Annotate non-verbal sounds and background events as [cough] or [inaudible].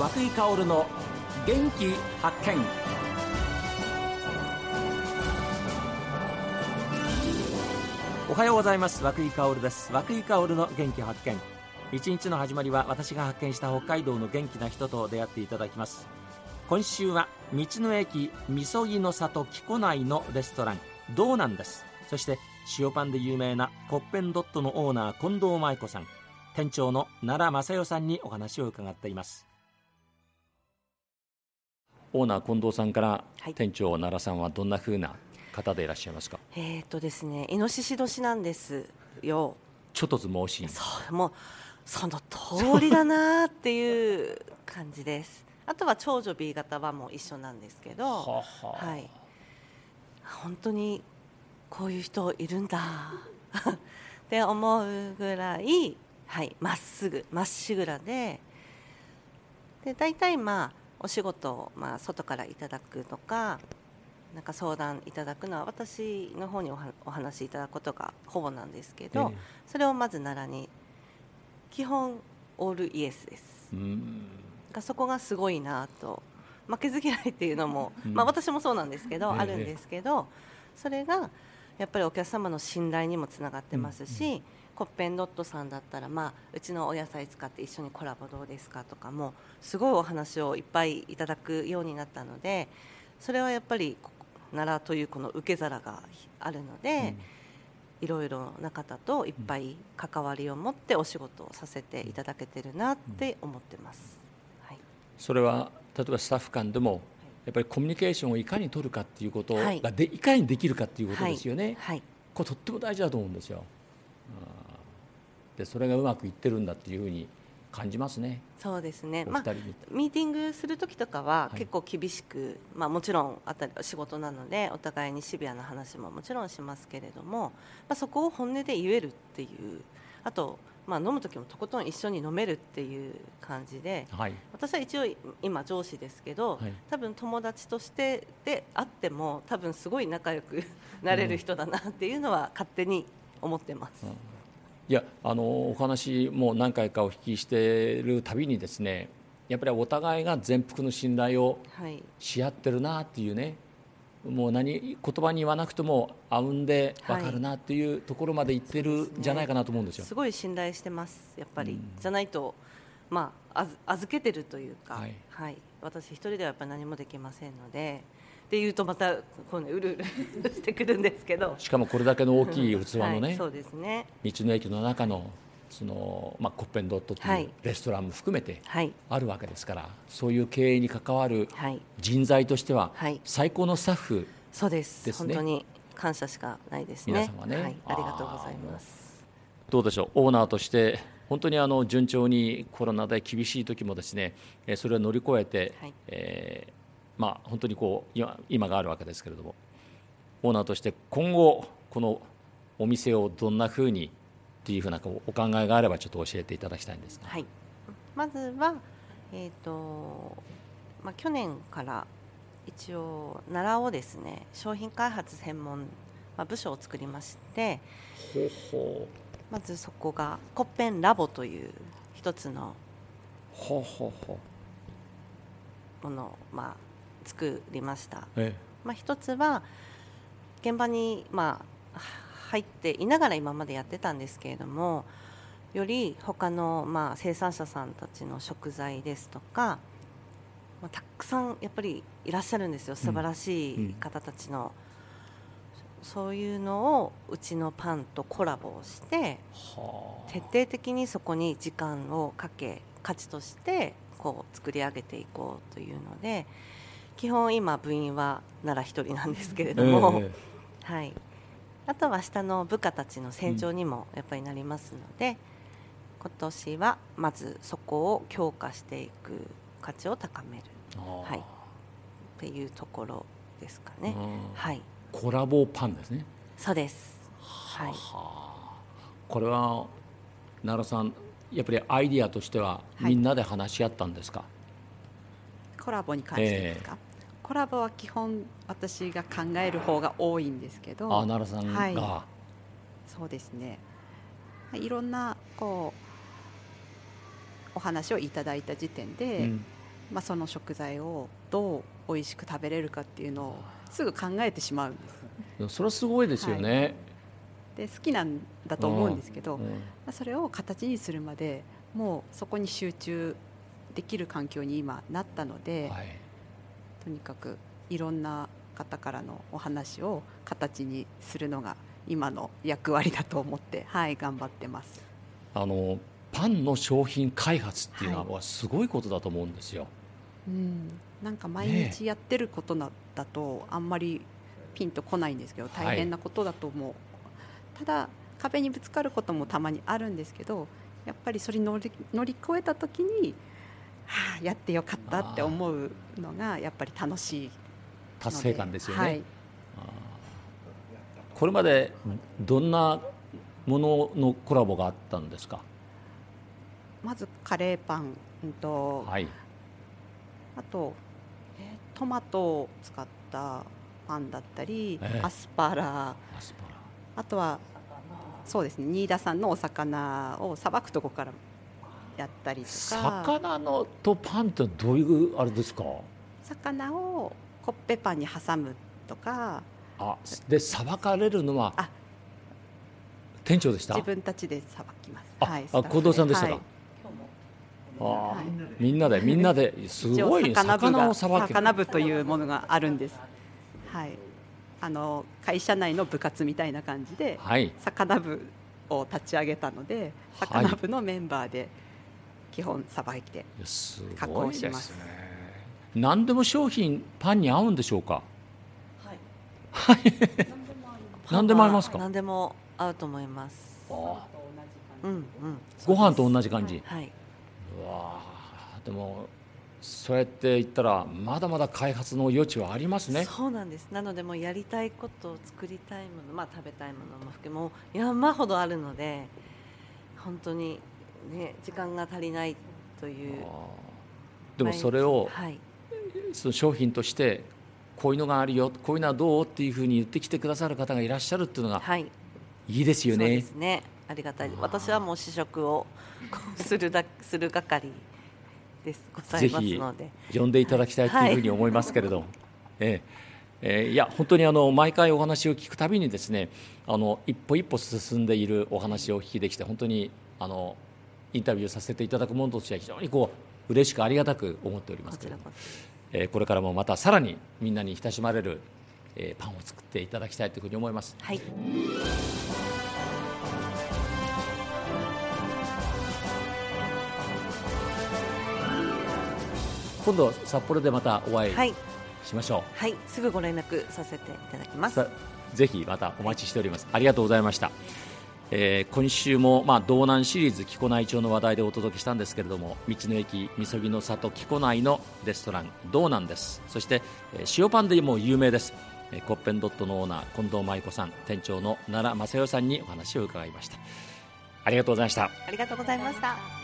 和久井薫の元気発見。おはようございます。和久井薫です。和久井薫の元気発見。一日の始まりは私が発見した北海道の元気な人と出会っていただきます。今週は道の駅みそぎの里木古内のレストラン。どうなんです？そして塩パンで有名なコッペンドットのオーナー近藤舞子さん。店長の奈良正代さんにお話を伺っています。オーナー近藤さんから、はい、店長奈良さんはどんなふうな方でいらっしゃいますか？えっ、とですねイノシシ年なんですよ。ちょっとずもし。いそうもうその通りだなっていう感じです。あとは長女 B 型はもう一緒なんですけど。ははい。本当にこういう人いるんだ。って思うぐらいはいまっすぐまっしぐらで。で大体まあお仕事をまあ外からいただくとかなんか相談いただくのは私の方にお話しいただくことがほぼなんですけど、えー、それをまず奈良に基本オールイエスです。がそこがすごいなと。負けず嫌いっていうのも、まあ、私もそうなんですけど、あるんですけどそれがやっぱりお客様の信頼にもつながってますし、コッペンドットさんだったら、まあ、うちのお野菜使って一緒にコラボどうですかとかもすごいお話をいっぱいいただくようになったのでそれはやっぱり奈良というこの受け皿があるので、いろいろな方といっぱい関わりを持ってお仕事をさせていただけてるなって思ってます、はい、それは例えばスタッフ間でもやっぱりコミュニケーションをいかに取るかっていうことがで、はい、いかにできるかっていうことですよね、はい、これとっても大事だと思うんですよ。でそれがうまくいってるんだっていうふうに感じますね。そうですね。まあミーティングする時とかは結構厳しく、はい、まあもちろんあたり仕事なのでお互いにシビアな話ももちろんしますけれども、まあそこを本音で言えるっていう、あとまあ飲む時もとことん一緒に飲めるっていう感じで、はい、私は一応今上司ですけど、はい、多分友達としてであっても多分すごい仲良くなれる人だなっていうのは勝手に思ってます。うんいやあのお話も何回かお聞きしているたびにですねやっぱりお互いが全幅の信頼をし合ってるなっていうね、はい、もう何言葉に言わなくてもあうんで分かるなっていうところまで言ってるんじゃないかなと思うんですよ。すごい信頼してますやっぱり、うん、じゃないとまあ預けてるというか、はい、はい、私一人ではやっぱり何もできませんので。っていうとまたこう、ね、うるうるしてくるんですけど。しかもこれだけの大きい器のねはい、そうですね。道の駅の中のその、まあ、コッペンドットというレストランも含めてあるわけですから、はい、そういう経営に関わる人材としては最高のスタッフ、ね、そうです。本当に感謝しかないですね。皆様ね、はい、ありがとうございます。どうでしょう？オーナーとして本当にあの順調にコロナで厳しい時もですねそれを乗り越えて、はい、えーまあ、本当にこう今今があるわけですけれどもオーナーとして今後このお店をどんなふうにっていうふうなお考えがあればちょっと教えていただきたいんですが、はい、まずは、えーとまあ、去年から一応奈良をですね商品開発専門、まあ、部署を作りましてまずそこがコッペンラボという一つのものを、まあ、作りました、ええ、まあ、一つは現場に、まあ、入っていながら今までやってたんですけれどもより他のまあ生産者さんたちの食材ですとか、まあ、たくさんやっぱりいらっしゃるんですよ。素晴らしい方たちの、うんうん、そういうのをうちのパンとコラボをして徹底的にそこに時間をかけ価値としてこう作り上げていこうというので。基本今部員は奈良1人なんですけれども、えー、はい、あとは下の部下たちの成長にもやっぱりなりますので、うん、今年はまずそこを強化していく価値を高める、はい、っていうところですかね。はい、コラボパンですね。そうです。はい。これは奈良さんやっぱりアイディアとしてはみんなで話し合ったんですか？はい、コラボに関してですか？えーコラボは基本私が考える方が多いんですけど。あ奈良さんが、はい、そうですね。いろんなこうお話をいただいた時点で、うん、まあ、その食材をどう美味しく食べれるかっていうのをすぐ考えてしまうんです。それはすごいですよね、はい、で好きなんだと思うんですけど、うんうん、まあ、それを形にするまでもうそこに集中できる環境に今なったので、はい、とにかくいろんな方からのお話を形にするのが今の役割だと思って、はい、頑張ってます。あのパンの商品開発っていうのはすごいことだと思うんですよ。はい、うん、なんか毎日やってることだとあんまりピンとこないんですけど大変なことだと思う、はい、ただ壁にぶつかることもたまにあるんですけどやっぱりそれ乗り乗り越えた時に、はあ、やってよかったって思うのがやっぱり楽しい達成感で。すよね、はい、これまでどんなもののコラボがあったんですか？まずカレーパンと、はい、あと、えー、トマトを使ったパンだったり、えー、アスパラ。あとはそうですね新田さんのお魚をさばくとこからやったりとか。魚のとパンってどういうあれですか？魚をコッペパンに挟むとか。あでさばかれるのは店長でした？自分たちでさばきます。あ、はい、あ近藤さんでしたか、はい。あみんなでみんなで。すごい魚をさばく魚部というものがあるんです。はい。あの会社内の部活みたいな感じで、はい、魚部を立ち上げたので、魚部のメンバーで基本さばいて加工します。すね、何でも商品パンに合うんでしょうか？はい。はい。何でも合いますか？何でも合うと思います。うんうん。ご飯と同じ感じ。はい。わでもそうやって言ったらまだまだ開発の余地はありますねそうなんですなのでもうやりたいことを作りたいもの、まあ、食べたいものも含めも山ほどあるので本当に、ね、時間が足りないという。でもそれを、はい、その商品としてこういうのがあるよこういうのはどうっていうふうに言ってきてくださる方がいらっしゃるっていうのが、はい、いいですよね。そうですね。ありがたい。私はもう試食を [laughs] するだする係です。ございますので。呼んでいただきたいというふうに思いますけれども、はい、[laughs] ええ。ー、いや本当にあの毎回お話を聞くたびにですねあの一歩一歩進んでいるお話をお聞きできて本当にあのインタビューさせていただくものとしては非常にこう嬉しくありがたく思っておりますけれども、えー、これからもまたさらにみんなに親しまれる、えー、パンを作っていただきたいというふうに思います。はい。今度札幌でまたお会いしましょう、はい、はい、すぐご連絡させていただきます。ぜひまたお待ちしております。ありがとうございましたえー、今週も、まあ、道南シリーズ木古内町の話題でお届けしたんですけれども道の駅みそぎの里木古内のレストラン道南です。そして、えー、塩パンでも有名です、えー、コッペンドットのオーナー近藤舞子さん店長の奈良正代さんにお話を伺いました。ありがとうございました。ありがとうございました。